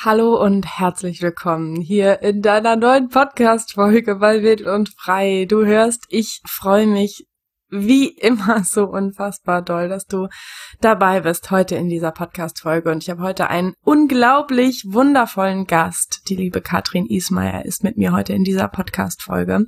Hallo und herzlich willkommen hier in deiner neuen Podcast-Folge bei Wild und Frei. Du hörst, ich freue mich wie immer so unfassbar doll, dass du dabei bist heute in dieser Podcast-Folge. Und ich habe heute einen unglaublich wundervollen Gast. Die liebe Katrin Ismaier ist mit mir heute in dieser Podcast-Folge.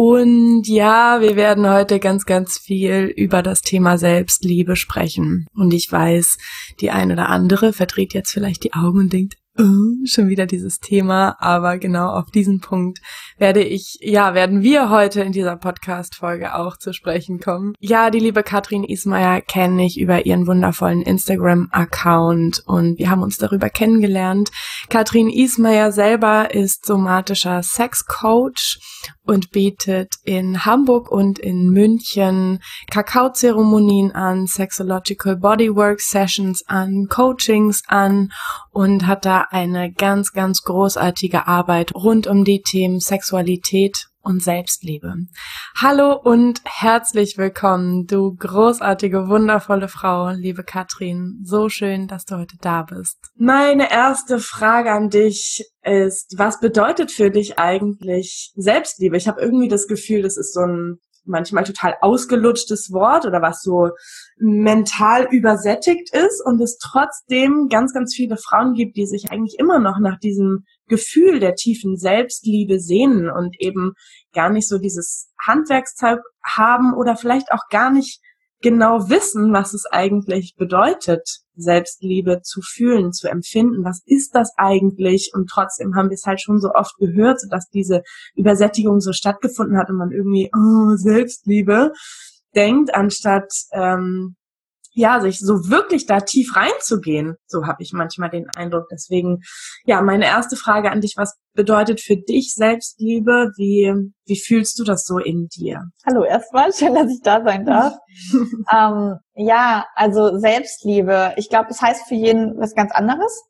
Und ja, wir werden heute ganz, ganz viel über das Thema Selbstliebe sprechen. Und ich weiß, die ein oder andere verdreht jetzt vielleicht die Augen und denkt, schon wieder dieses Thema, aber genau auf diesen Punkt werde ich, ja, werden wir heute in dieser Podcast-Folge auch zu sprechen kommen. Ja, die liebe Katrin Ismaier kenne ich über ihren wundervollen Instagram-Account und wir haben uns darüber kennengelernt. Katrin Ismaier selber ist somatischer Sexcoach und bietet in Hamburg und in München Kakaozeremonien an, Sexological Bodywork Sessions an, Coachings an und hat da eine ganz, ganz großartige Arbeit rund um die Themen Sexualität und Selbstliebe. Hallo und herzlich willkommen, du großartige, wundervolle Frau, liebe Katrin. So schön, dass du heute da bist. Meine erste Frage an dich ist, was bedeutet für dich eigentlich Selbstliebe? Ich habe irgendwie das Gefühl, das ist so ein manchmal total ausgelutschtes Wort oder was so mental übersättigt ist und es trotzdem ganz, ganz viele Frauen gibt, die sich eigentlich immer noch nach diesem Gefühl der tiefen Selbstliebe sehnen und eben gar nicht so dieses Handwerkszeug haben oder vielleicht auch gar nicht genau wissen, was es eigentlich bedeutet, Selbstliebe zu fühlen, zu empfinden. Was ist das eigentlich? Und trotzdem haben wir es halt schon so oft gehört, dass diese Übersättigung so stattgefunden hat und man irgendwie oh, Selbstliebe denkt, anstatt ähm, ja, sich so wirklich da tief reinzugehen. So habe ich manchmal den Eindruck. Deswegen, ja, meine erste Frage an dich, was bedeutet für dich Selbstliebe? Wie, wie fühlst du das so in dir? Hallo erstmal, schön, dass ich da sein darf. ähm, ja, also Selbstliebe. Ich glaube, es das heißt für jeden was ganz anderes,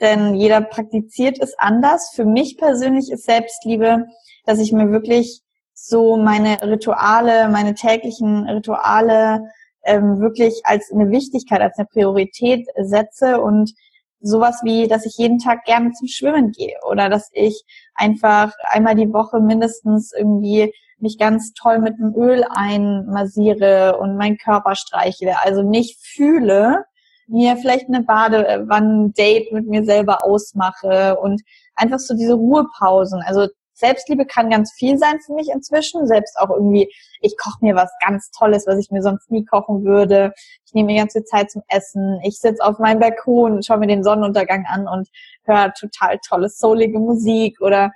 denn jeder praktiziert es anders. Für mich persönlich ist Selbstliebe, dass ich mir wirklich so meine Rituale, meine täglichen Rituale ähm, wirklich als eine Wichtigkeit, als eine Priorität setze und sowas wie, dass ich jeden Tag gerne zum Schwimmen gehe oder dass ich einfach einmal die Woche mindestens irgendwie mich ganz toll mit dem Öl einmassiere und meinen Körper streichle, also nicht fühle, mir vielleicht eine Badewannen-Date mit mir selber ausmache und einfach so diese Ruhepausen. Also Selbstliebe kann ganz viel sein für mich inzwischen. Selbst auch irgendwie, ich koche mir was ganz Tolles, was ich mir sonst nie kochen würde. Ich nehme mir ganz viel Zeit zum Essen. Ich sitze auf meinem Balkon schaue mir den Sonnenuntergang an und höre total tolle, soulige Musik oder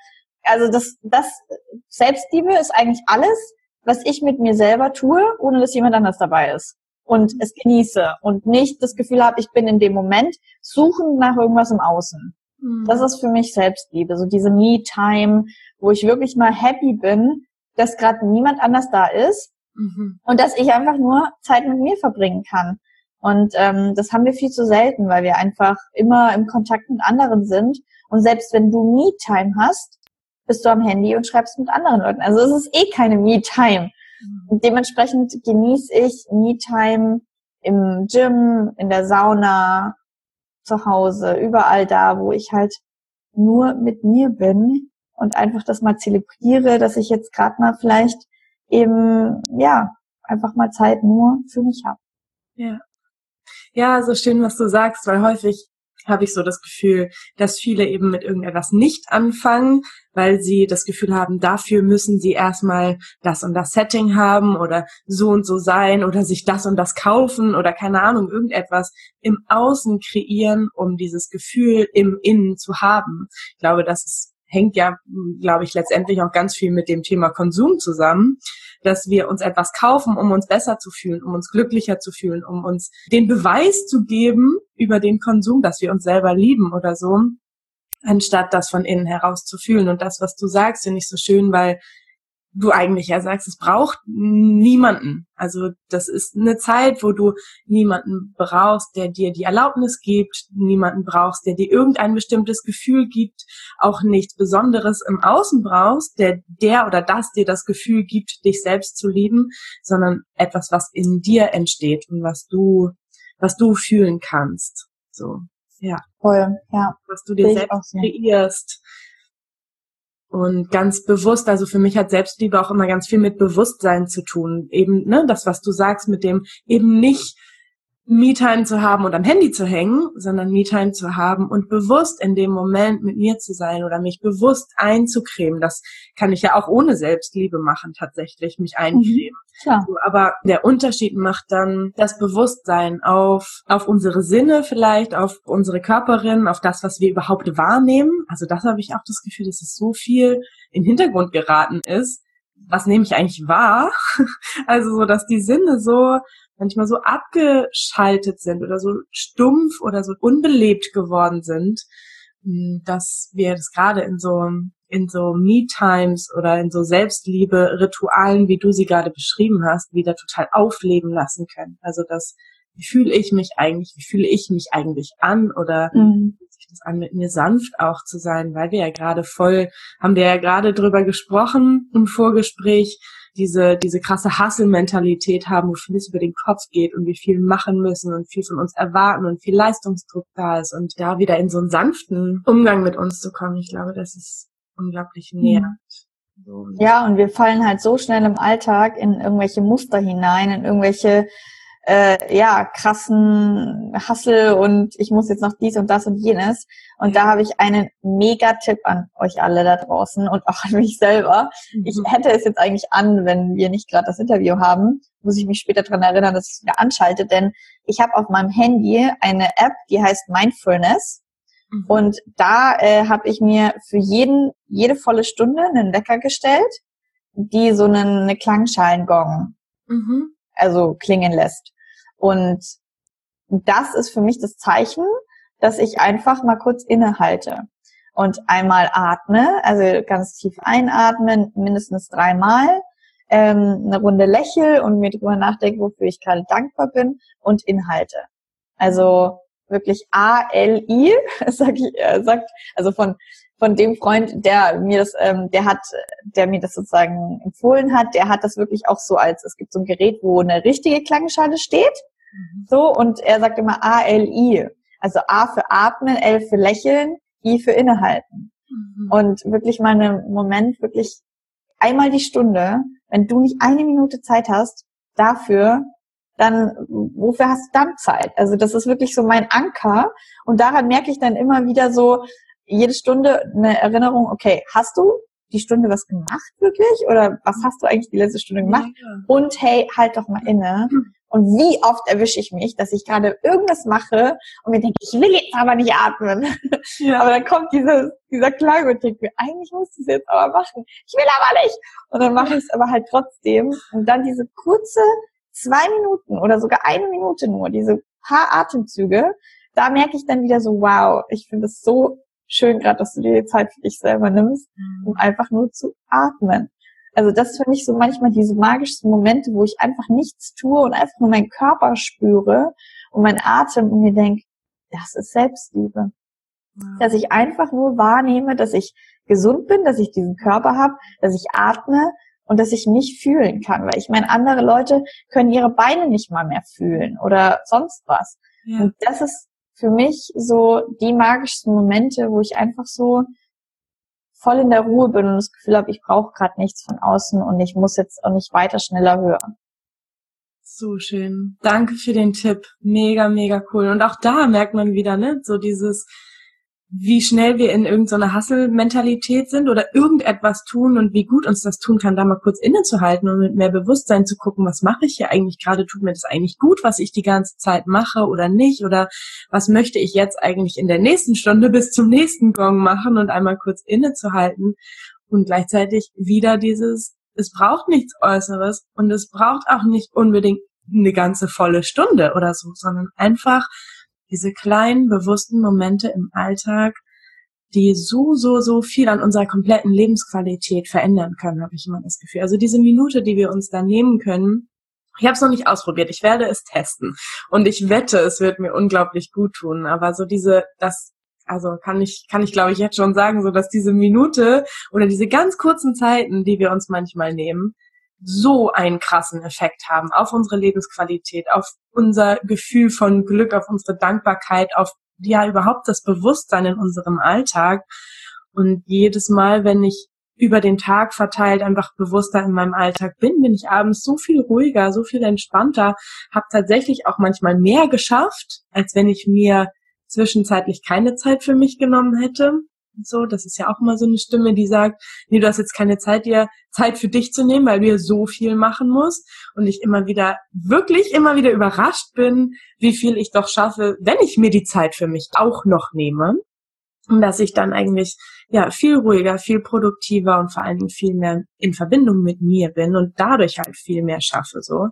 also das, das Selbstliebe ist eigentlich alles, was ich mit mir selber tue, ohne dass jemand anders dabei ist. Und es genieße und nicht das Gefühl habe, ich bin in dem Moment suchend nach irgendwas im Außen. Das mhm. ist für mich Selbstliebe, so diese Me-Time, wo ich wirklich mal happy bin, dass gerade niemand anders da ist mhm. und dass ich einfach nur Zeit mit mir verbringen kann. Und ähm, das haben wir viel zu selten, weil wir einfach immer im Kontakt mit anderen sind. Und selbst wenn du Me-Time hast, bist du am Handy und schreibst mit anderen Leuten. Also es ist eh keine Me-Time. Mhm. Dementsprechend genieße ich Me-Time im Gym, in der Sauna, zu Hause, überall da, wo ich halt nur mit mir bin und einfach das mal zelebriere, dass ich jetzt gerade mal vielleicht eben, ja, einfach mal Zeit nur für mich habe. Ja. Ja, so schön, was du sagst, weil häufig habe ich so das Gefühl, dass viele eben mit irgendetwas nicht anfangen, weil sie das Gefühl haben, dafür müssen sie erstmal das und das Setting haben oder so und so sein oder sich das und das kaufen oder keine Ahnung, irgendetwas im Außen kreieren, um dieses Gefühl im Innen zu haben. Ich glaube, das ist hängt ja, glaube ich, letztendlich auch ganz viel mit dem Thema Konsum zusammen, dass wir uns etwas kaufen, um uns besser zu fühlen, um uns glücklicher zu fühlen, um uns den Beweis zu geben über den Konsum, dass wir uns selber lieben oder so, anstatt das von innen heraus zu fühlen. Und das, was du sagst, finde ich so schön, weil du eigentlich ja sagst, es braucht niemanden. Also das ist eine Zeit, wo du niemanden brauchst, der dir die Erlaubnis gibt, niemanden brauchst, der dir irgendein bestimmtes Gefühl gibt, auch nichts Besonderes im Außen brauchst, der der oder das dir das Gefühl gibt, dich selbst zu lieben, sondern etwas, was in dir entsteht und was du was du fühlen kannst. So. Ja. Voll, ja. Was du dir selbst so. kreierst. Und ganz bewusst, also für mich hat Selbstliebe auch immer ganz viel mit Bewusstsein zu tun. Eben, ne, das, was du sagst, mit dem eben nicht Me-Time zu haben und am Handy zu hängen, sondern Me-Time zu haben und bewusst in dem Moment mit mir zu sein oder mich bewusst einzucremen. Das kann ich ja auch ohne Selbstliebe machen, tatsächlich, mich eincremen. Mhm, so, aber der Unterschied macht dann das Bewusstsein auf, auf unsere Sinne vielleicht, auf unsere Körperin, auf das, was wir überhaupt wahrnehmen. Also das habe ich auch das Gefühl, dass es so viel in den Hintergrund geraten ist. Was nehme ich eigentlich wahr? also so, dass die Sinne so manchmal so abgeschaltet sind oder so stumpf oder so unbelebt geworden sind, hm, dass wir das gerade in so in so Me-Times oder in so Selbstliebe-Ritualen, wie du sie gerade beschrieben hast, wieder total aufleben lassen können. Also das, wie fühle ich mich eigentlich, wie fühle ich mich eigentlich an oder mhm. sich das an, mit mir sanft auch zu sein, weil wir ja gerade voll, haben wir ja gerade drüber gesprochen im Vorgespräch, diese, diese krasse Hustle-Mentalität haben, wo vieles über den Kopf geht und wir viel machen müssen und viel von uns erwarten und viel Leistungsdruck da ist und da wieder in so einen sanften Umgang mit uns zu kommen. Ich glaube, das ist unglaublich nährend. Ja, und wir fallen halt so schnell im Alltag in irgendwelche Muster hinein, in irgendwelche äh, ja, krassen Hassel und ich muss jetzt noch dies und das und jenes. Und da habe ich einen Mega-Tipp an euch alle da draußen und auch an mich selber. Ich mhm. hätte es jetzt eigentlich an, wenn wir nicht gerade das Interview haben, muss ich mich später dran erinnern, dass ich es wieder anschalte, denn ich habe auf meinem Handy eine App, die heißt Mindfulness. Mhm. Und da äh, habe ich mir für jeden, jede volle Stunde einen Wecker gestellt, die so einen, eine Klangschalengong mhm. also klingen lässt. Und das ist für mich das Zeichen, dass ich einfach mal kurz innehalte und einmal atme, also ganz tief einatmen, mindestens dreimal, ähm, eine Runde lächel und mir drüber nachdenke, wofür ich gerade dankbar bin und inhalte. Also wirklich A-L-I, sag ich, äh, sagt, also von von dem Freund, der mir das, ähm, der hat, der mir das sozusagen empfohlen hat, der hat das wirklich auch so als, es gibt so ein Gerät, wo eine richtige Klangschale steht. So, und er sagt immer A-L-I, also A für atmen, L für lächeln, I für innehalten. Mhm. Und wirklich mal einen Moment, wirklich einmal die Stunde, wenn du nicht eine Minute Zeit hast, dafür, dann, wofür hast du dann Zeit? Also das ist wirklich so mein Anker. Und daran merke ich dann immer wieder so, jede Stunde eine Erinnerung, okay, hast du die Stunde was gemacht wirklich? Oder was hast du eigentlich die letzte Stunde gemacht? Ja. Und hey, halt doch mal inne. Und wie oft erwische ich mich, dass ich gerade irgendwas mache und mir denke, ich will jetzt aber nicht atmen. Ja. Aber dann kommt dieses, dieser Klang und denke mir, eigentlich muss ich es jetzt aber machen. Ich will aber nicht. Und dann mache ich es aber halt trotzdem. Und dann diese kurze zwei Minuten oder sogar eine Minute nur, diese paar Atemzüge, da merke ich dann wieder so, wow, ich finde es so schön gerade, dass du dir die Zeit für dich selber nimmst, um mhm. einfach nur zu atmen. Also das ist für mich so manchmal diese magischen Momente, wo ich einfach nichts tue und einfach nur meinen Körper spüre und meinen Atem und mir denke, das ist Selbstliebe. Mhm. Dass ich einfach nur wahrnehme, dass ich gesund bin, dass ich diesen Körper habe, dass ich atme und dass ich mich fühlen kann. Weil ich meine, andere Leute können ihre Beine nicht mal mehr fühlen oder sonst was. Ja. Und das ist für mich so die magischsten Momente, wo ich einfach so voll in der Ruhe bin und das Gefühl habe, ich brauche gerade nichts von außen und ich muss jetzt auch nicht weiter schneller hören. So schön. Danke für den Tipp. Mega, mega cool. Und auch da merkt man wieder, ne, so dieses, wie schnell wir in irgendeiner Hustle-Mentalität sind oder irgendetwas tun und wie gut uns das tun kann, da mal kurz innezuhalten und mit mehr Bewusstsein zu gucken, was mache ich hier eigentlich gerade, tut mir das eigentlich gut, was ich die ganze Zeit mache oder nicht? Oder was möchte ich jetzt eigentlich in der nächsten Stunde bis zum nächsten Gong machen und einmal kurz innezuhalten und gleichzeitig wieder dieses, es braucht nichts Äußeres und es braucht auch nicht unbedingt eine ganze volle Stunde oder so, sondern einfach diese kleinen, bewussten Momente im Alltag, die so, so, so viel an unserer kompletten Lebensqualität verändern können, habe ich immer das Gefühl. Also diese Minute, die wir uns da nehmen können, ich habe es noch nicht ausprobiert, ich werde es testen und ich wette, es wird mir unglaublich gut tun. Aber so diese, das, also kann ich, kann ich glaube ich jetzt schon sagen, so dass diese Minute oder diese ganz kurzen Zeiten, die wir uns manchmal nehmen, so einen krassen Effekt haben auf unsere Lebensqualität, auf unser Gefühl von Glück, auf unsere Dankbarkeit, auf ja überhaupt das Bewusstsein in unserem Alltag. Und jedes Mal, wenn ich über den Tag verteilt einfach bewusster in meinem Alltag bin, bin ich abends so viel ruhiger, so viel entspannter, habe tatsächlich auch manchmal mehr geschafft, als wenn ich mir zwischenzeitlich keine Zeit für mich genommen hätte. So, das ist ja auch immer so eine Stimme, die sagt, nee, du hast jetzt keine Zeit, dir Zeit für dich zu nehmen, weil du ja so viel machen musst. Und ich immer wieder, wirklich immer wieder überrascht bin, wie viel ich doch schaffe, wenn ich mir die Zeit für mich auch noch nehme. Und dass ich dann eigentlich, ja, viel ruhiger, viel produktiver und vor allen Dingen viel mehr in Verbindung mit mir bin und dadurch halt viel mehr schaffe, so.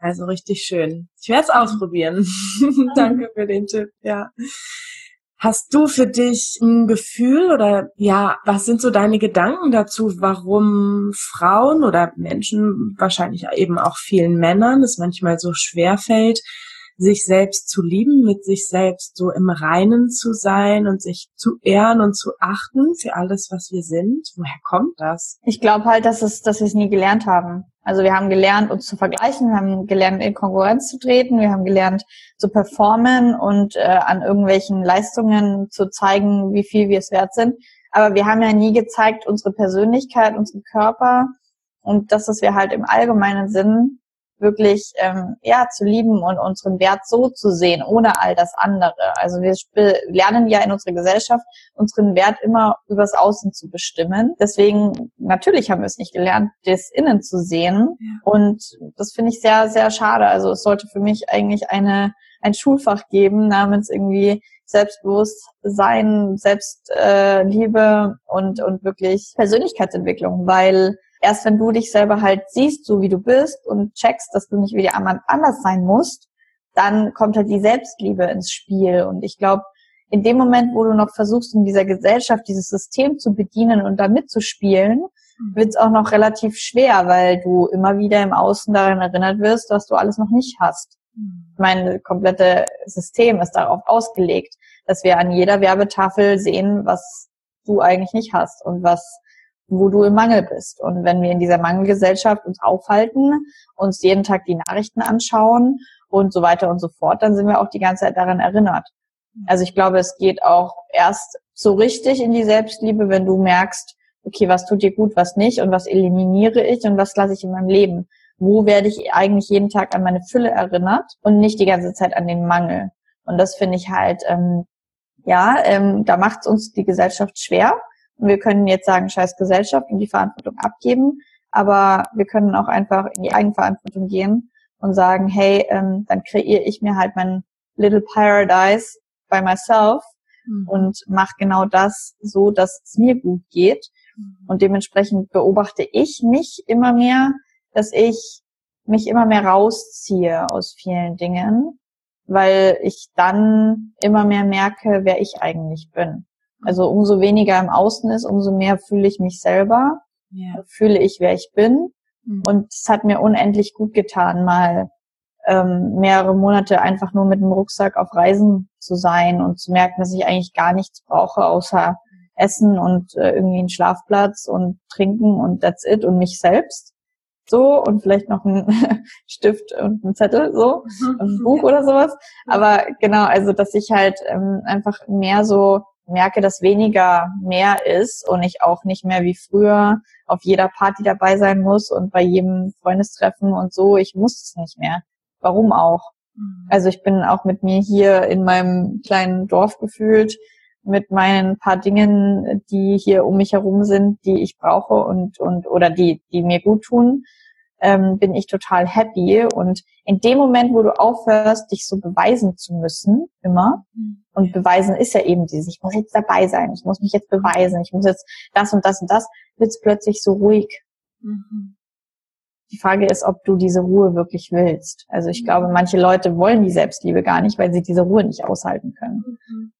Also richtig schön. Ich werde es ausprobieren. Danke für den Tipp, ja. Hast du für dich ein Gefühl oder ja, was sind so deine Gedanken dazu, warum Frauen oder Menschen, wahrscheinlich eben auch vielen Männern, es manchmal so schwer fällt, sich selbst zu lieben, mit sich selbst so im Reinen zu sein und sich zu ehren und zu achten für alles, was wir sind? Woher kommt das? Ich glaube halt, dass es, dass wir es nie gelernt haben. Also wir haben gelernt, uns zu vergleichen, wir haben gelernt, in Konkurrenz zu treten, wir haben gelernt, zu performen und äh, an irgendwelchen Leistungen zu zeigen, wie viel wir es wert sind. Aber wir haben ja nie gezeigt, unsere Persönlichkeit, unseren Körper und das, was wir halt im allgemeinen Sinn wirklich ähm, ja zu lieben und unseren Wert so zu sehen, ohne all das andere. Also wir lernen ja in unserer Gesellschaft unseren Wert immer übers Außen zu bestimmen. Deswegen natürlich haben wir es nicht gelernt, das Innen zu sehen. Ja. Und das finde ich sehr sehr schade. Also es sollte für mich eigentlich eine ein Schulfach geben namens irgendwie Selbstbewusstsein, Selbstliebe äh, und und wirklich Persönlichkeitsentwicklung, weil erst wenn du dich selber halt siehst, so wie du bist und checkst, dass du nicht wie jemand anders sein musst, dann kommt halt die Selbstliebe ins Spiel. Und ich glaube, in dem Moment, wo du noch versuchst, in dieser Gesellschaft dieses System zu bedienen und da mitzuspielen, mhm. wird es auch noch relativ schwer, weil du immer wieder im Außen daran erinnert wirst, was du alles noch nicht hast. Mhm. Mein komplette System ist darauf ausgelegt, dass wir an jeder Werbetafel sehen, was du eigentlich nicht hast und was wo du im Mangel bist. Und wenn wir in dieser Mangelgesellschaft uns aufhalten, uns jeden Tag die Nachrichten anschauen und so weiter und so fort, dann sind wir auch die ganze Zeit daran erinnert. Also ich glaube, es geht auch erst so richtig in die Selbstliebe, wenn du merkst, okay, was tut dir gut, was nicht und was eliminiere ich und was lasse ich in meinem Leben. Wo werde ich eigentlich jeden Tag an meine Fülle erinnert und nicht die ganze Zeit an den Mangel. Und das finde ich halt, ähm, ja, ähm, da macht es uns die Gesellschaft schwer, wir können jetzt sagen, scheiß Gesellschaft und die Verantwortung abgeben, aber wir können auch einfach in die Eigenverantwortung gehen und sagen, hey, ähm, dann kreiere ich mir halt mein Little Paradise by myself mhm. und mache genau das so, dass es mir gut geht. Mhm. Und dementsprechend beobachte ich mich immer mehr, dass ich mich immer mehr rausziehe aus vielen Dingen, weil ich dann immer mehr merke, wer ich eigentlich bin. Also umso weniger im Außen ist, umso mehr fühle ich mich selber, ja. fühle ich, wer ich bin. Mhm. Und es hat mir unendlich gut getan, mal ähm, mehrere Monate einfach nur mit dem Rucksack auf Reisen zu sein und zu merken, dass ich eigentlich gar nichts brauche, außer Essen und äh, irgendwie einen Schlafplatz und Trinken und that's it und mich selbst. So und vielleicht noch ein Stift und ein Zettel, so, ein Buch oder sowas. Aber genau, also dass ich halt ähm, einfach mehr so merke, dass weniger mehr ist und ich auch nicht mehr wie früher auf jeder Party dabei sein muss und bei jedem Freundestreffen und so. Ich muss es nicht mehr. Warum auch? Mhm. Also ich bin auch mit mir hier in meinem kleinen Dorf gefühlt mit meinen paar Dingen, die hier um mich herum sind, die ich brauche und und oder die die mir gut tun ähm, bin ich total happy. Und in dem Moment, wo du aufhörst, dich so beweisen zu müssen, immer, mhm. und beweisen ist ja eben dieses, ich muss jetzt dabei sein, ich muss mich jetzt beweisen, ich muss jetzt das und das und das, wird es plötzlich so ruhig. Mhm. Die Frage ist, ob du diese Ruhe wirklich willst. Also ich glaube, manche Leute wollen die Selbstliebe gar nicht, weil sie diese Ruhe nicht aushalten können. Mhm.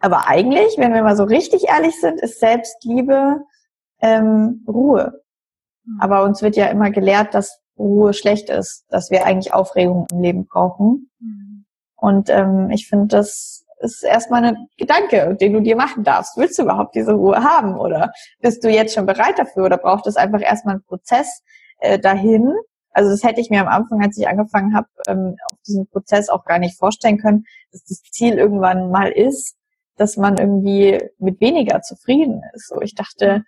Aber eigentlich, wenn wir mal so richtig ehrlich sind, ist Selbstliebe ähm, Ruhe. Aber uns wird ja immer gelehrt, dass Ruhe schlecht ist, dass wir eigentlich Aufregung im Leben brauchen. Mhm. Und ähm, ich finde, das ist erstmal ein Gedanke, den du dir machen darfst. Willst du überhaupt diese Ruhe haben oder bist du jetzt schon bereit dafür oder braucht es einfach erstmal einen Prozess äh, dahin, Also das hätte ich mir am Anfang, als ich angefangen habe, ähm, auf diesen Prozess auch gar nicht vorstellen können, dass das Ziel irgendwann mal ist, dass man irgendwie mit weniger zufrieden ist. So, ich dachte,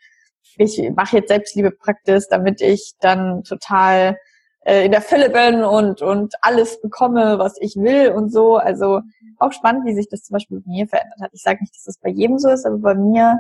ich mache jetzt Selbstliebe-Praxis, damit ich dann total äh, in der Fülle bin und, und alles bekomme, was ich will und so. Also auch spannend, wie sich das zum Beispiel bei mir verändert hat. Ich sage nicht, dass das bei jedem so ist, aber bei mir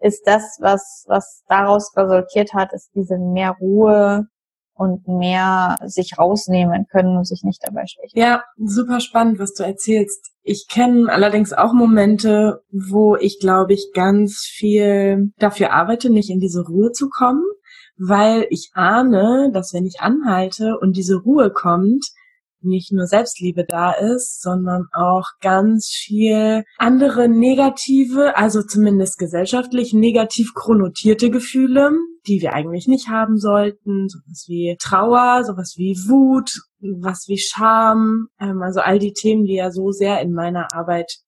ist das, was, was daraus resultiert hat, ist diese mehr Ruhe und mehr sich rausnehmen können und sich nicht dabei schwächen. Ja, super spannend, was du erzählst. Ich kenne allerdings auch Momente, wo ich, glaube ich, ganz viel dafür arbeite, nicht in diese Ruhe zu kommen, weil ich ahne, dass wenn ich anhalte und diese Ruhe kommt, nicht nur Selbstliebe da ist, sondern auch ganz viel andere negative, also zumindest gesellschaftlich negativ chronotierte Gefühle, die wir eigentlich nicht haben sollten, sowas wie Trauer, sowas wie Wut, was wie Scham, ähm, also all die Themen, die ja so sehr in meiner Arbeit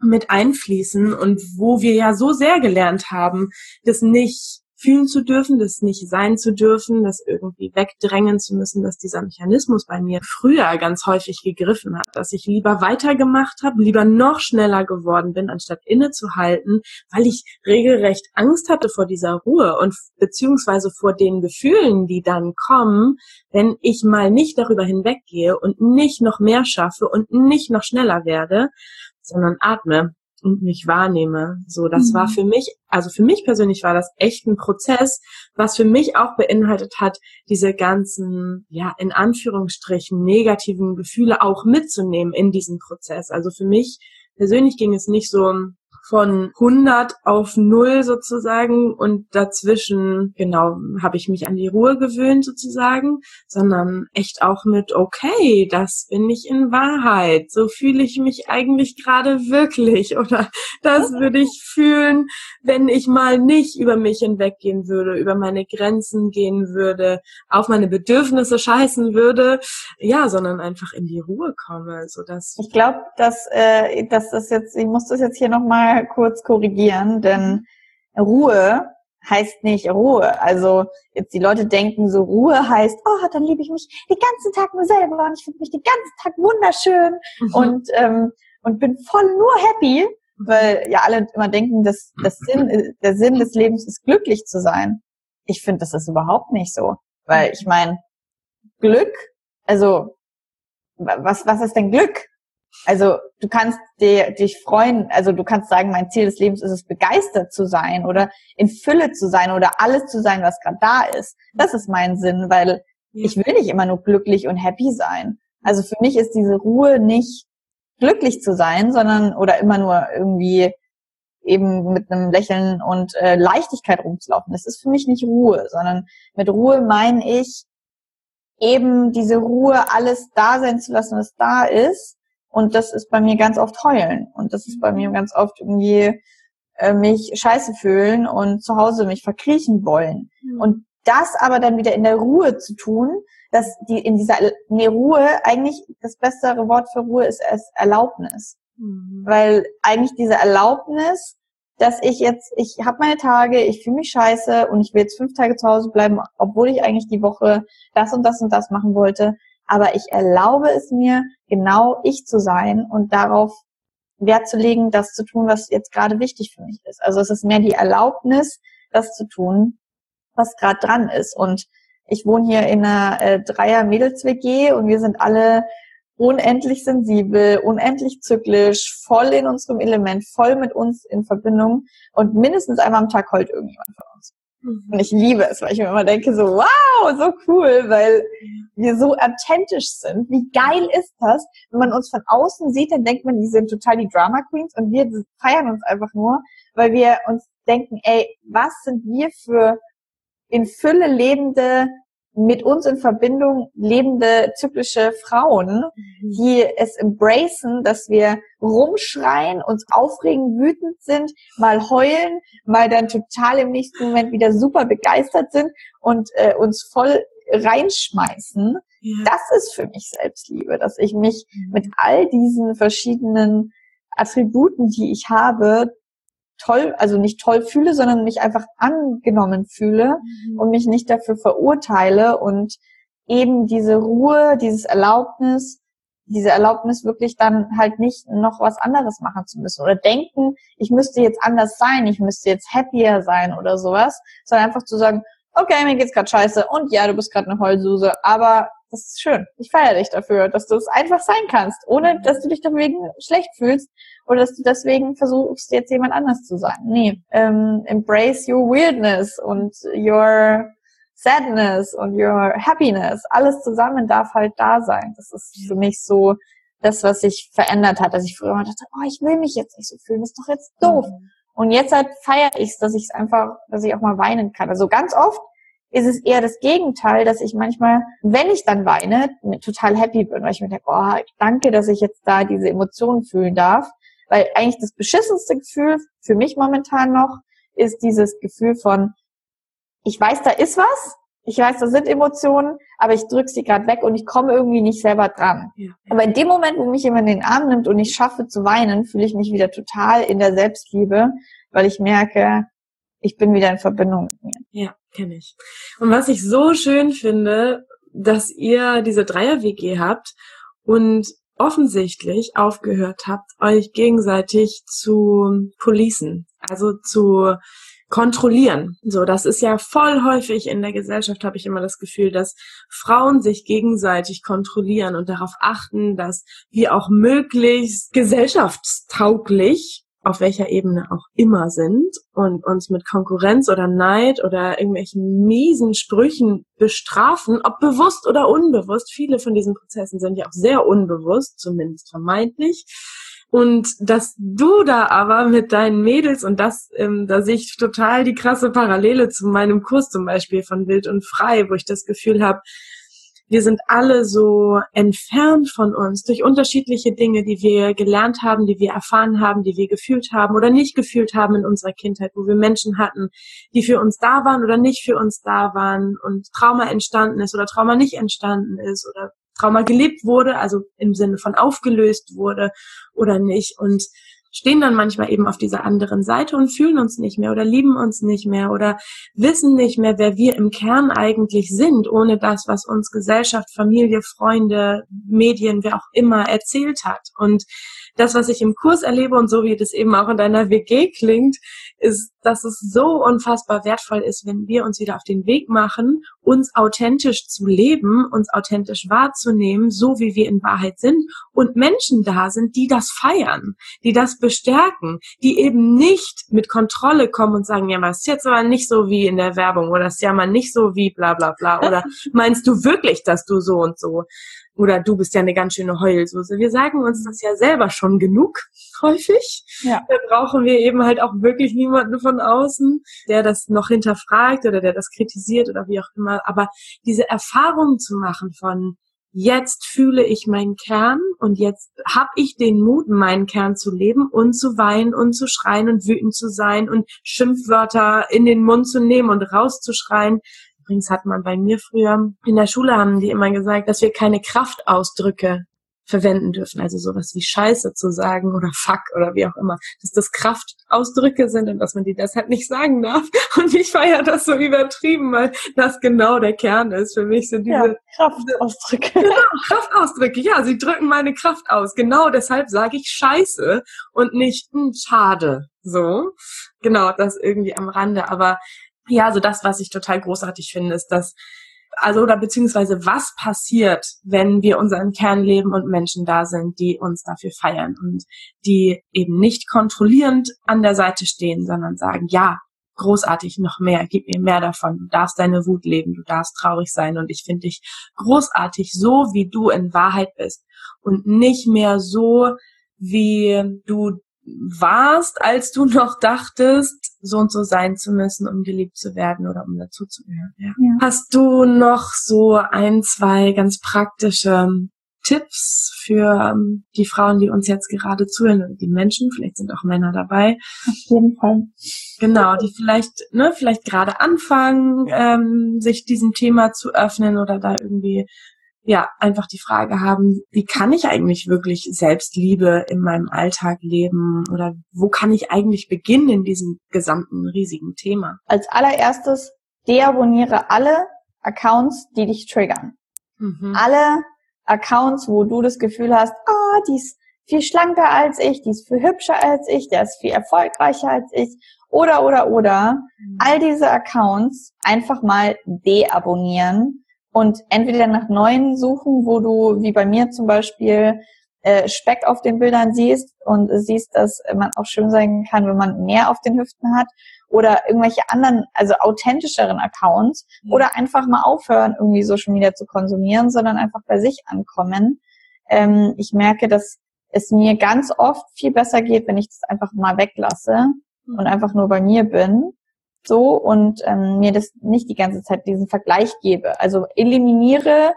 mit einfließen und wo wir ja so sehr gelernt haben, das nicht fühlen zu dürfen, das nicht sein zu dürfen, das irgendwie wegdrängen zu müssen, dass dieser Mechanismus bei mir früher ganz häufig gegriffen hat, dass ich lieber weitergemacht habe, lieber noch schneller geworden bin, anstatt innezuhalten, weil ich regelrecht Angst hatte vor dieser Ruhe und beziehungsweise vor den Gefühlen, die dann kommen, wenn ich mal nicht darüber hinweggehe und nicht noch mehr schaffe und nicht noch schneller werde, sondern atme und mich wahrnehme. So, das mhm. war für mich, also für mich persönlich war das echt ein Prozess, was für mich auch beinhaltet hat, diese ganzen, ja, in Anführungsstrichen negativen Gefühle auch mitzunehmen in diesen Prozess. Also für mich persönlich ging es nicht so von 100 auf 0 sozusagen und dazwischen, genau, habe ich mich an die Ruhe gewöhnt sozusagen, sondern echt auch mit, okay, das bin ich in Wahrheit, so fühle ich mich eigentlich gerade wirklich oder? Das würde ich fühlen, wenn ich mal nicht über mich hinweggehen würde, über meine Grenzen gehen würde, auf meine Bedürfnisse scheißen würde, ja, sondern einfach in die Ruhe komme, so dass ich glaube, dass äh, dass das jetzt, ich muss das jetzt hier noch mal kurz korrigieren, denn Ruhe heißt nicht Ruhe. Also jetzt die Leute denken so, Ruhe heißt, oh, dann liebe ich mich den ganzen Tag nur selber und ich finde mich den ganzen Tag wunderschön mhm. und, ähm, und bin voll nur happy, weil ja alle immer denken, dass das Sinn, der Sinn des Lebens ist, glücklich zu sein. Ich finde, das ist überhaupt nicht so. Weil ich meine, Glück, also was, was ist denn Glück? Also du kannst dir, dich freuen, also du kannst sagen, mein Ziel des Lebens ist es, begeistert zu sein oder in Fülle zu sein oder alles zu sein, was gerade da ist. Das ist mein Sinn, weil ja. ich will nicht immer nur glücklich und happy sein. Also für mich ist diese Ruhe nicht glücklich zu sein, sondern oder immer nur irgendwie eben mit einem Lächeln und äh, Leichtigkeit rumzulaufen. Das ist für mich nicht Ruhe, sondern mit Ruhe meine ich eben diese Ruhe, alles da sein zu lassen, was da ist und das ist bei mir ganz oft heulen. Und das ist bei mir ganz oft irgendwie äh, mich scheiße fühlen und zu Hause mich verkriechen wollen. Mhm. Und das aber dann wieder in der Ruhe zu tun, dass die in dieser nee, Ruhe eigentlich das bessere Wort für Ruhe ist als Erlaubnis. Mhm. Weil eigentlich diese Erlaubnis, dass ich jetzt, ich habe meine Tage, ich fühle mich scheiße und ich will jetzt fünf Tage zu Hause bleiben, obwohl ich eigentlich die Woche das und das und das machen wollte aber ich erlaube es mir, genau ich zu sein und darauf Wert zu legen, das zu tun, was jetzt gerade wichtig für mich ist. Also es ist mehr die Erlaubnis, das zu tun, was gerade dran ist. Und ich wohne hier in einer äh, Dreier-Mädels-WG und wir sind alle unendlich sensibel, unendlich zyklisch, voll in unserem Element, voll mit uns in Verbindung und mindestens einmal am Tag heult irgendjemand von uns. Und ich liebe es, weil ich mir immer denke, so, wow, so cool, weil wir so authentisch sind. Wie geil ist das? Wenn man uns von außen sieht, dann denkt man, die sind total die Drama Queens und wir feiern uns einfach nur, weil wir uns denken, ey, was sind wir für in Fülle lebende mit uns in Verbindung lebende zyklische Frauen, mhm. die es embracen, dass wir rumschreien, uns aufregen, wütend sind, mal heulen, mal dann total im nächsten Moment wieder super begeistert sind und äh, uns voll reinschmeißen. Ja. Das ist für mich Selbstliebe, dass ich mich mhm. mit all diesen verschiedenen Attributen, die ich habe, toll, also nicht toll fühle, sondern mich einfach angenommen fühle mhm. und mich nicht dafür verurteile und eben diese Ruhe, dieses Erlaubnis, diese Erlaubnis wirklich dann halt nicht noch was anderes machen zu müssen oder denken, ich müsste jetzt anders sein, ich müsste jetzt happier sein oder sowas, sondern einfach zu sagen, okay, mir geht's gerade scheiße und ja, du bist gerade eine Heulsuse, aber das ist schön. Ich feiere dich dafür, dass du es einfach sein kannst, ohne dass du dich deswegen schlecht fühlst oder dass du deswegen versuchst, jetzt jemand anders zu sein. Nee, ähm, embrace your weirdness und your sadness und your happiness. Alles zusammen darf halt da sein. Das ist für mich so das, was sich verändert hat, dass ich früher immer dachte, oh, ich will mich jetzt nicht so fühlen, das ist doch jetzt doof. Mhm. Und jetzt halt feiere ich es, dass ich es einfach, dass ich auch mal weinen kann. Also ganz oft ist es eher das Gegenteil, dass ich manchmal, wenn ich dann weine, total happy bin, weil ich mir denke, oh, danke, dass ich jetzt da diese Emotionen fühlen darf. Weil eigentlich das beschissenste Gefühl für mich momentan noch ist dieses Gefühl von, ich weiß, da ist was, ich weiß, da sind Emotionen, aber ich drücke sie gerade weg und ich komme irgendwie nicht selber dran. Ja. Aber in dem Moment, wo mich jemand in den Arm nimmt und ich schaffe zu weinen, fühle ich mich wieder total in der Selbstliebe, weil ich merke, ich bin wieder in Verbindung mit mir. Ja, kenne ich. Und was ich so schön finde, dass ihr diese Dreier-WG habt und offensichtlich aufgehört habt, euch gegenseitig zu policen, also zu kontrollieren. So, das ist ja voll häufig in der Gesellschaft, habe ich immer das Gefühl, dass Frauen sich gegenseitig kontrollieren und darauf achten, dass wir auch möglichst gesellschaftstauglich auf welcher Ebene auch immer sind und uns mit Konkurrenz oder Neid oder irgendwelchen miesen Sprüchen bestrafen, ob bewusst oder unbewusst. Viele von diesen Prozessen sind ja auch sehr unbewusst, zumindest vermeintlich. Und dass du da aber mit deinen Mädels und das, ähm, da sehe ich total die krasse Parallele zu meinem Kurs zum Beispiel von Wild und Frei, wo ich das Gefühl habe, wir sind alle so entfernt von uns durch unterschiedliche Dinge, die wir gelernt haben, die wir erfahren haben, die wir gefühlt haben oder nicht gefühlt haben in unserer Kindheit, wo wir Menschen hatten, die für uns da waren oder nicht für uns da waren und Trauma entstanden ist oder Trauma nicht entstanden ist oder Trauma gelebt wurde, also im Sinne von aufgelöst wurde oder nicht. Und stehen dann manchmal eben auf dieser anderen Seite und fühlen uns nicht mehr oder lieben uns nicht mehr oder wissen nicht mehr, wer wir im Kern eigentlich sind, ohne das, was uns Gesellschaft, Familie, Freunde, Medien, wer auch immer erzählt hat. Und das, was ich im Kurs erlebe und so wie das eben auch in deiner WG klingt, ist, dass es so unfassbar wertvoll ist, wenn wir uns wieder auf den Weg machen, uns authentisch zu leben, uns authentisch wahrzunehmen, so wie wir in Wahrheit sind und Menschen da sind, die das feiern, die das bestärken, die eben nicht mit Kontrolle kommen und sagen, ja, was ist jetzt aber nicht so wie in der Werbung oder ist ja mal nicht so wie bla bla bla. Oder meinst du wirklich, dass du so und so oder du bist ja eine ganz schöne Heulsoße. Wir sagen uns das ja selber schon genug, häufig. Ja. Da brauchen wir eben halt auch wirklich niemanden von außen, der das noch hinterfragt oder der das kritisiert oder wie auch immer. Aber diese Erfahrung zu machen von, jetzt fühle ich meinen Kern und jetzt habe ich den Mut, meinen Kern zu leben und zu weinen und zu schreien und wütend zu sein und Schimpfwörter in den Mund zu nehmen und rauszuschreien. Übrigens hat man bei mir früher in der Schule haben die immer gesagt, dass wir keine Kraftausdrücke verwenden dürfen, also sowas wie Scheiße zu sagen oder Fuck oder wie auch immer, dass das Kraftausdrücke sind und dass man die deshalb nicht sagen darf. Und ich feiere das so übertrieben, weil das genau der Kern ist. Für mich sind diese ja, Kraftausdrücke. Genau, Kraftausdrücke. Ja, sie drücken meine Kraft aus. Genau deshalb sage ich Scheiße und nicht hm, Schade. So, genau, das irgendwie am Rande. Aber ja, also das, was ich total großartig finde, ist, dass also oder beziehungsweise was passiert, wenn wir unseren Kern leben und Menschen da sind, die uns dafür feiern und die eben nicht kontrollierend an der Seite stehen, sondern sagen, ja, großartig, noch mehr, gib mir mehr davon, du darfst deine Wut leben, du darfst traurig sein und ich finde dich großartig, so wie du in Wahrheit bist und nicht mehr so, wie du warst, als du noch dachtest, so und so sein zu müssen, um geliebt zu werden oder um dazuzugehören. Ja. ja. Hast du noch so ein, zwei ganz praktische Tipps für ähm, die Frauen, die uns jetzt gerade zuhören oder die Menschen, vielleicht sind auch Männer dabei. Auf jeden Fall. Genau, die vielleicht, ne, vielleicht gerade anfangen, ähm, sich diesem Thema zu öffnen oder da irgendwie ja, einfach die Frage haben, wie kann ich eigentlich wirklich Selbstliebe in meinem Alltag leben oder wo kann ich eigentlich beginnen in diesem gesamten riesigen Thema? Als allererstes deabonniere alle Accounts, die dich triggern. Mhm. Alle Accounts, wo du das Gefühl hast, ah, oh, die ist viel schlanker als ich, die ist viel hübscher als ich, der ist viel erfolgreicher als ich oder oder oder mhm. all diese Accounts einfach mal deabonnieren und entweder nach neuen suchen, wo du wie bei mir zum Beispiel äh, Speck auf den Bildern siehst und siehst, dass man auch schön sein kann, wenn man mehr auf den Hüften hat oder irgendwelche anderen, also authentischeren Accounts mhm. oder einfach mal aufhören, irgendwie Social Media zu konsumieren, sondern einfach bei sich ankommen. Ähm, ich merke, dass es mir ganz oft viel besser geht, wenn ich das einfach mal weglasse mhm. und einfach nur bei mir bin. So und ähm, mir das nicht die ganze Zeit diesen Vergleich gebe. Also eliminiere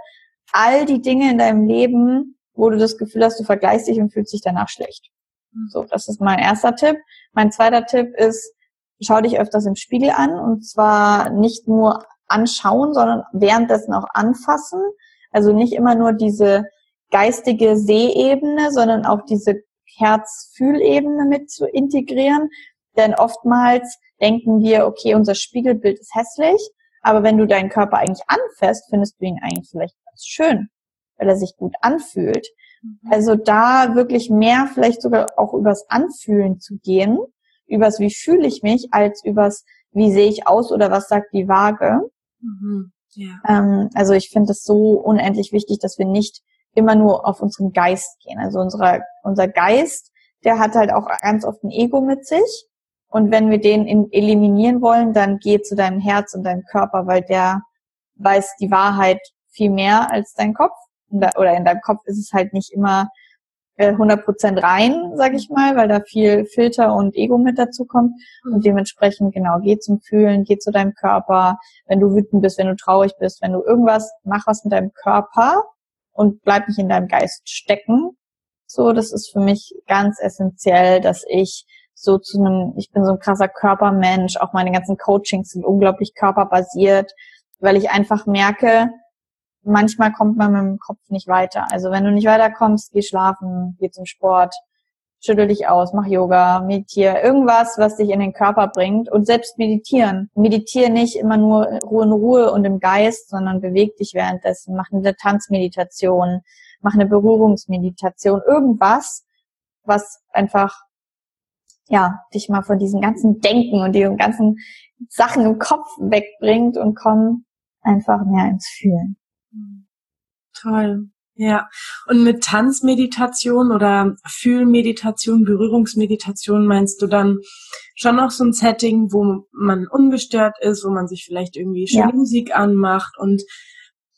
all die Dinge in deinem Leben, wo du das Gefühl hast, du vergleichst dich und fühlst dich danach schlecht. Mhm. So, das ist mein erster Tipp. Mein zweiter Tipp ist, schau dich öfters im Spiegel an und zwar nicht nur anschauen, sondern währenddessen auch anfassen. Also nicht immer nur diese geistige Sehebene, sondern auch diese Herzfühlebene mit zu integrieren. Denn oftmals denken wir, okay, unser Spiegelbild ist hässlich, aber wenn du deinen Körper eigentlich anfasst, findest du ihn eigentlich vielleicht ganz schön, weil er sich gut anfühlt. Mhm. Also da wirklich mehr vielleicht sogar auch übers Anfühlen zu gehen übers wie fühle ich mich, als übers wie sehe ich aus oder was sagt die Waage. Mhm. Ja. Ähm, also ich finde es so unendlich wichtig, dass wir nicht immer nur auf unseren Geist gehen. Also unser, unser Geist, der hat halt auch ganz oft ein Ego mit sich. Und wenn wir den in, eliminieren wollen, dann geh zu deinem Herz und deinem Körper, weil der weiß die Wahrheit viel mehr als dein Kopf. Oder in deinem Kopf ist es halt nicht immer 100% äh, rein, sag ich mal, weil da viel Filter und Ego mit dazu kommt. Und dementsprechend, genau, geh zum Fühlen, geh zu deinem Körper. Wenn du wütend bist, wenn du traurig bist, wenn du irgendwas, mach was mit deinem Körper und bleib nicht in deinem Geist stecken. So, das ist für mich ganz essentiell, dass ich so zu einem, ich bin so ein krasser Körpermensch, auch meine ganzen Coachings sind unglaublich körperbasiert, weil ich einfach merke, manchmal kommt man mit dem Kopf nicht weiter. Also wenn du nicht weiterkommst, geh schlafen, geh zum Sport, schüttel dich aus, mach Yoga, meditiere, irgendwas, was dich in den Körper bringt. Und selbst meditieren. Meditiere nicht immer nur Ruhe in Ruhe und im Geist, sondern beweg dich währenddessen, mach eine Tanzmeditation, mach eine Berührungsmeditation, irgendwas, was einfach ja, dich mal von diesem ganzen Denken und diesen ganzen Sachen im Kopf wegbringt und komm einfach mehr ins Fühlen. Toll. Ja. Und mit Tanzmeditation oder Fühlmeditation, Berührungsmeditation meinst du dann schon noch so ein Setting, wo man ungestört ist, wo man sich vielleicht irgendwie schöne ja. Musik anmacht und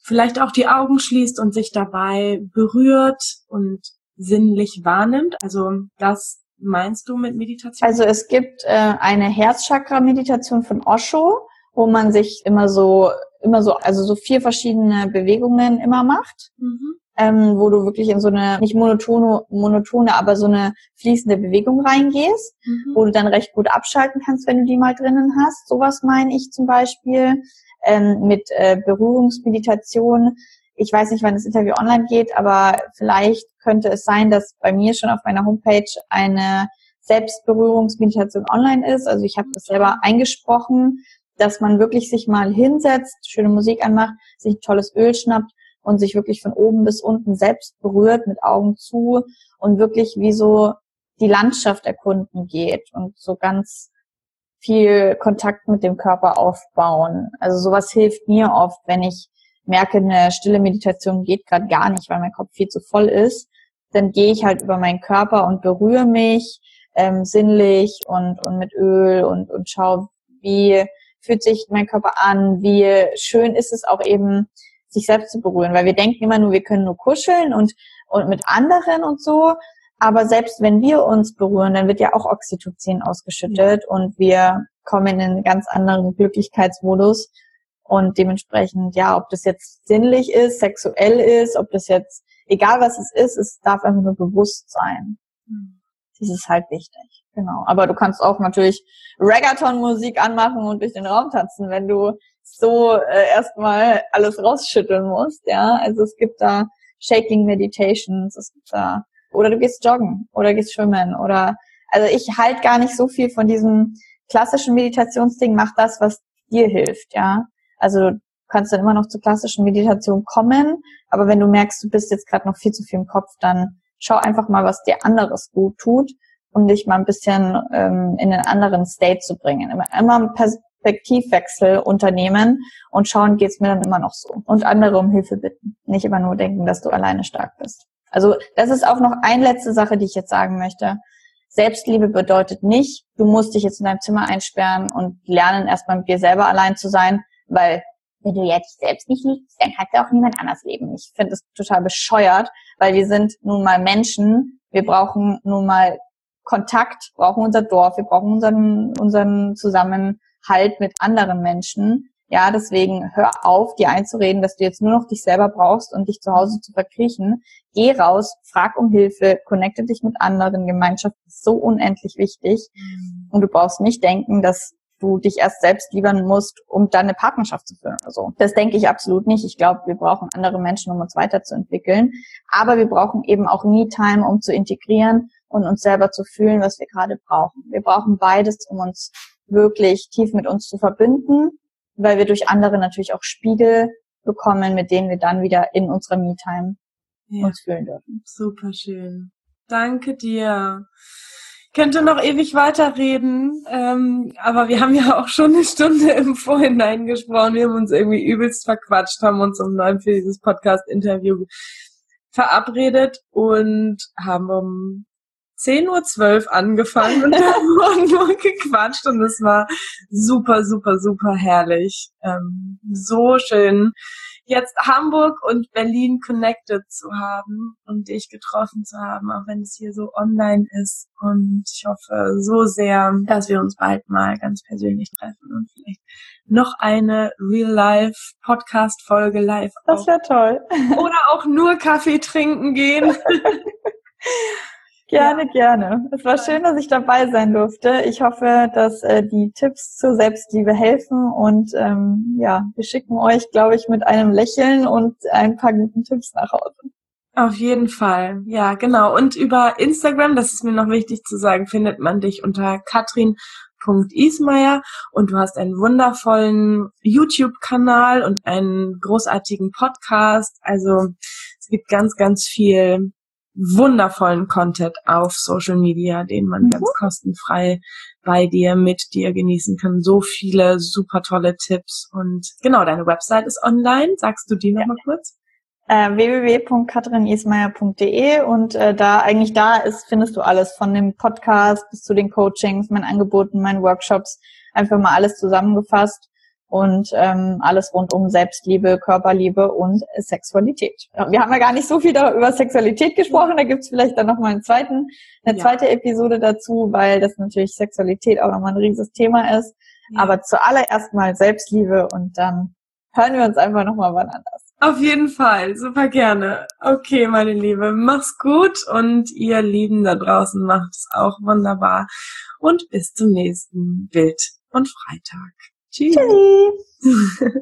vielleicht auch die Augen schließt und sich dabei berührt und sinnlich wahrnimmt? Also das meinst du mit Meditation? Also es gibt äh, eine Herzchakra-Meditation von Osho, wo man sich immer so immer so, also so vier verschiedene Bewegungen immer macht, mhm. ähm, wo du wirklich in so eine, nicht monotone, monotone, aber so eine fließende Bewegung reingehst, mhm. wo du dann recht gut abschalten kannst, wenn du die mal drinnen hast. Sowas meine ich zum Beispiel ähm, mit äh, Berührungsmeditation. Ich weiß nicht, wann das Interview online geht, aber vielleicht könnte es sein, dass bei mir schon auf meiner Homepage eine Selbstberührungsmeditation online ist. Also ich habe das selber eingesprochen dass man wirklich sich mal hinsetzt, schöne Musik anmacht, sich ein tolles Öl schnappt und sich wirklich von oben bis unten selbst berührt mit Augen zu und wirklich wie so die Landschaft erkunden geht und so ganz viel Kontakt mit dem Körper aufbauen. Also sowas hilft mir oft, wenn ich merke, eine stille Meditation geht gerade gar nicht, weil mein Kopf viel zu voll ist. Dann gehe ich halt über meinen Körper und berühre mich ähm, sinnlich und, und mit Öl und, und schaue, wie fühlt sich mein Körper an, wie schön ist es auch eben, sich selbst zu berühren, weil wir denken immer nur, wir können nur kuscheln und, und mit anderen und so, aber selbst wenn wir uns berühren, dann wird ja auch Oxytocin ausgeschüttet und wir kommen in einen ganz anderen Glücklichkeitsmodus und dementsprechend, ja, ob das jetzt sinnlich ist, sexuell ist, ob das jetzt, egal was es ist, es darf einfach nur bewusst sein. Mhm. Das ist halt wichtig. Genau. Aber du kannst auch natürlich Reggaeton-Musik anmachen und durch den Raum tanzen, wenn du so äh, erstmal alles rausschütteln musst. Ja, also es gibt da Shaking Meditations, es gibt da oder du gehst joggen oder gehst schwimmen oder also ich halt gar nicht so viel von diesem klassischen Meditationsding. Mach das, was dir hilft. Ja, also kannst dann immer noch zur klassischen Meditation kommen. Aber wenn du merkst, du bist jetzt gerade noch viel zu viel im Kopf, dann schau einfach mal, was dir anderes gut tut, um dich mal ein bisschen ähm, in einen anderen State zu bringen. Immer, immer einen Perspektivwechsel unternehmen und schauen, geht's mir dann immer noch so. Und andere um Hilfe bitten. Nicht immer nur denken, dass du alleine stark bist. Also das ist auch noch eine letzte Sache, die ich jetzt sagen möchte. Selbstliebe bedeutet nicht, du musst dich jetzt in deinem Zimmer einsperren und lernen, erstmal mit dir selber allein zu sein, weil wenn du jetzt selbst nicht liebst, dann kannst du auch niemand anders leben. Ich finde das total bescheuert, weil wir sind nun mal Menschen. Wir brauchen nun mal Kontakt, brauchen unser Dorf, wir brauchen unseren, unseren Zusammenhalt mit anderen Menschen. Ja, deswegen hör auf, dir einzureden, dass du jetzt nur noch dich selber brauchst und dich zu Hause zu verkriechen. Geh raus, frag um Hilfe, connecte dich mit anderen. Gemeinschaft ist so unendlich wichtig. Mhm. Und du brauchst nicht denken, dass du dich erst selbst liebern musst, um dann eine Partnerschaft zu führen oder so. Das denke ich absolut nicht. Ich glaube, wir brauchen andere Menschen, um uns weiterzuentwickeln. Aber wir brauchen eben auch Me-Time, um zu integrieren und uns selber zu fühlen, was wir gerade brauchen. Wir brauchen beides, um uns wirklich tief mit uns zu verbinden weil wir durch andere natürlich auch Spiegel bekommen, mit denen wir dann wieder in unserer Me-Time ja. uns fühlen dürfen. Super schön. Danke dir. Könnte noch ewig weiterreden, ähm, aber wir haben ja auch schon eine Stunde im Vorhinein gesprochen. Wir haben uns irgendwie übelst verquatscht, haben uns um neun für dieses Podcast-Interview verabredet und haben um 10.12 Uhr angefangen und da wurden nur gequatscht und es war super, super, super herrlich. Ähm, so schön, jetzt Hamburg und Berlin connected zu haben und dich getroffen zu haben, auch wenn es hier so online ist. Und ich hoffe so sehr, dass wir uns bald mal ganz persönlich treffen und vielleicht noch eine Real-Life-Podcast-Folge live. Das wäre toll. Oder auch nur Kaffee trinken gehen. Gerne, ja. gerne. Es war schön, dass ich dabei sein durfte. Ich hoffe, dass äh, die Tipps zur Selbstliebe helfen und ähm, ja, wir schicken euch, glaube ich, mit einem Lächeln und ein paar guten Tipps nach Hause. Auf jeden Fall, ja, genau. Und über Instagram, das ist mir noch wichtig zu sagen, findet man dich unter katrin.ismeier und du hast einen wundervollen YouTube-Kanal und einen großartigen Podcast. Also es gibt ganz, ganz viel wundervollen Content auf Social Media, den man mhm. ganz kostenfrei bei dir, mit dir genießen kann. So viele super tolle Tipps und genau, deine Website ist online. Sagst du die nochmal ja. kurz? Äh, www.katrinismeier.de und äh, da eigentlich da ist, findest du alles von dem Podcast bis zu den Coachings, meinen Angeboten, meinen Workshops, einfach mal alles zusammengefasst und ähm, alles rund um Selbstliebe, Körperliebe und Sexualität. Wir haben ja gar nicht so viel über Sexualität gesprochen, da gibt's vielleicht dann nochmal einen zweiten, eine ja. zweite Episode dazu, weil das natürlich Sexualität auch nochmal ein riesiges Thema ist. Ja. Aber zuallererst mal Selbstliebe und dann hören wir uns einfach nochmal wann anders. Auf jeden Fall, super gerne. Okay, meine Liebe, mach's gut und ihr Lieben da draußen macht es auch wunderbar. Und bis zum nächsten Bild und Freitag. Tschüss. Tschüss.